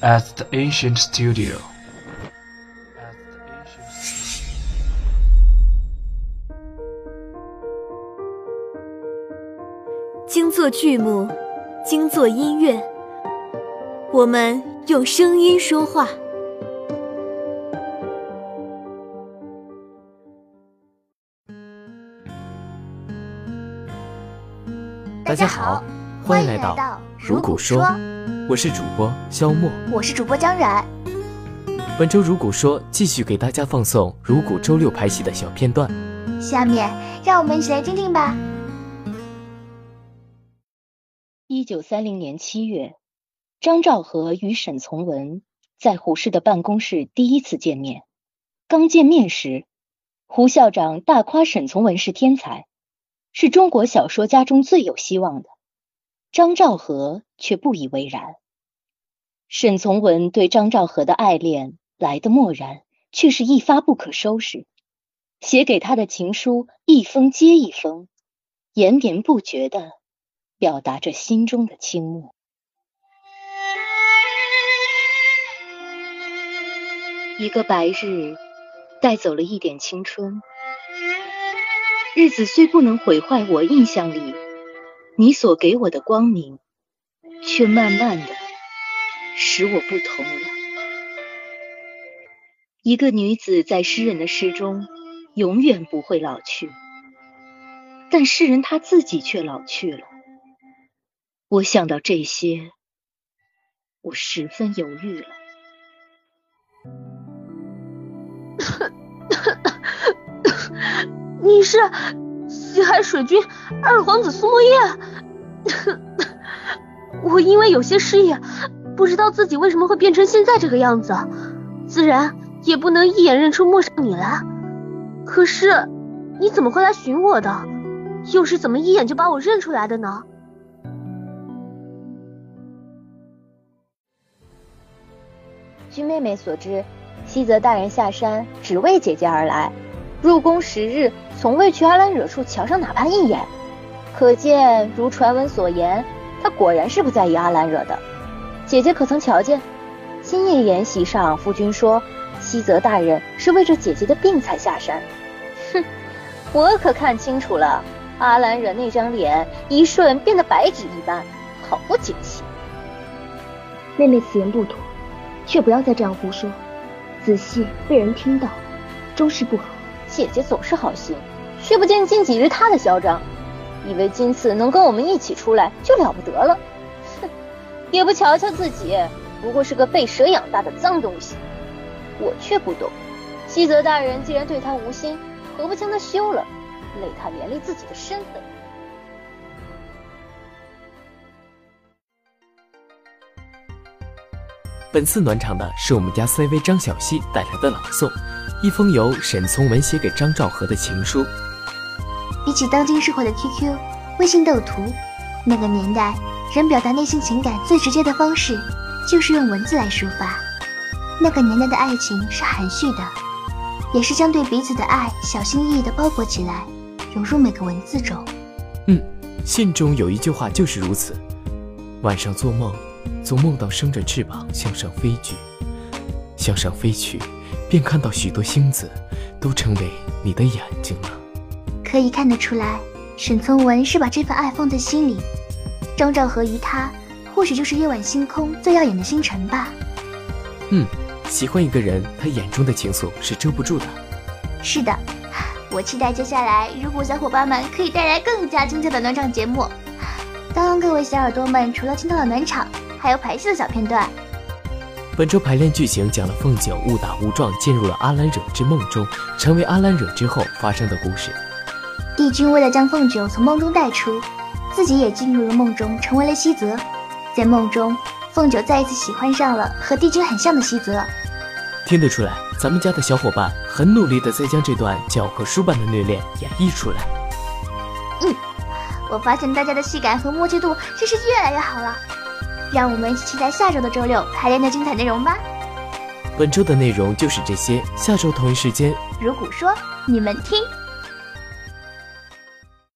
At the ancient studio. 精作剧目，精作音乐，我们用声音说话。大家好，欢迎来到《如果说》，我是主播肖墨，我是主播张冉。本周《如果说》继续给大家放送如果周六拍戏的小片段，下面让我们一起来听听吧。一九三零年七月，张兆和与沈从文在胡适的办公室第一次见面。刚见面时，胡校长大夸沈从文是天才。是中国小说家中最有希望的，张兆和却不以为然。沈从文对张兆和的爱恋来的漠然，却是一发不可收拾。写给他的情书一封接一封，延绵不绝的表达着心中的倾慕。一个白日，带走了一点青春。日子虽不能毁坏我印象里你所给我的光明，却慢慢的使我不同了。一个女子在诗人的诗中永远不会老去，但诗人他自己却老去了。我想到这些，我十分犹豫了。你是西海水君二皇子苏莫叶，我因为有些失忆，不知道自己为什么会变成现在这个样子，自然也不能一眼认出陌上你来。可是你怎么会来寻我的？又是怎么一眼就把我认出来的呢？据妹妹所知，西泽大人下山只为姐姐而来。入宫十日，从未去阿兰惹处瞧上哪怕一眼，可见如传闻所言，他果然是不在意阿兰惹的。姐姐可曾瞧见？今夜筵席上，夫君说西泽大人是为着姐姐的病才下山。哼，我可看清楚了，阿兰惹那张脸一瞬变得白纸一般，好不景气。妹妹此言不妥，却不要再这样胡说，仔细被人听到，终是不好。姐姐总是好心，却不见近几日她的嚣张，以为今次能跟我们一起出来就了不得了。哼，也不瞧瞧自己，不过是个被蛇养大的脏东西。我却不懂，西泽大人既然对他无心，何不将他休了，累他连累自己的身份？本次暖场的是我们家 CV 张小希带来的朗诵。一封由沈从文写给张兆和的情书。比起当今社会的 QQ、微信斗图，那个年代人表达内心情感最直接的方式就是用文字来抒发。那个年代的爱情是含蓄的，也是将对彼此的爱小心翼翼地包裹起来，融入每个文字中。嗯，信中有一句话就是如此：晚上做梦，总梦到生着翅膀向上飞去，向上飞去。便看到许多星子，都成为你的眼睛了。可以看得出来，沈从文是把这份爱放在心里。张兆和于他，或许就是夜晚星空最耀眼的星辰吧。嗯，喜欢一个人，他眼中的情愫是遮不住的。是的，我期待接下来，如果小伙伴们可以带来更加精彩的暖场节目。当各位小耳朵们除了听到了暖场，还有排戏的小片段。本周排练剧情讲了凤九误打误撞进入了阿兰惹之梦中，成为阿兰惹之后发生的故事。帝君为了将凤九从梦中带出，自己也进入了梦中，成为了西泽。在梦中，凤九再一次喜欢上了和帝君很像的西泽。听得出来，咱们家的小伙伴很努力的在将这段教科书般的虐恋演绎出来。嗯，我发现大家的戏感和默契度真是越来越好了。让我们一起期待下周的周六排练的精彩内容吧。本周的内容就是这些，下周同一时间，如果说你们听。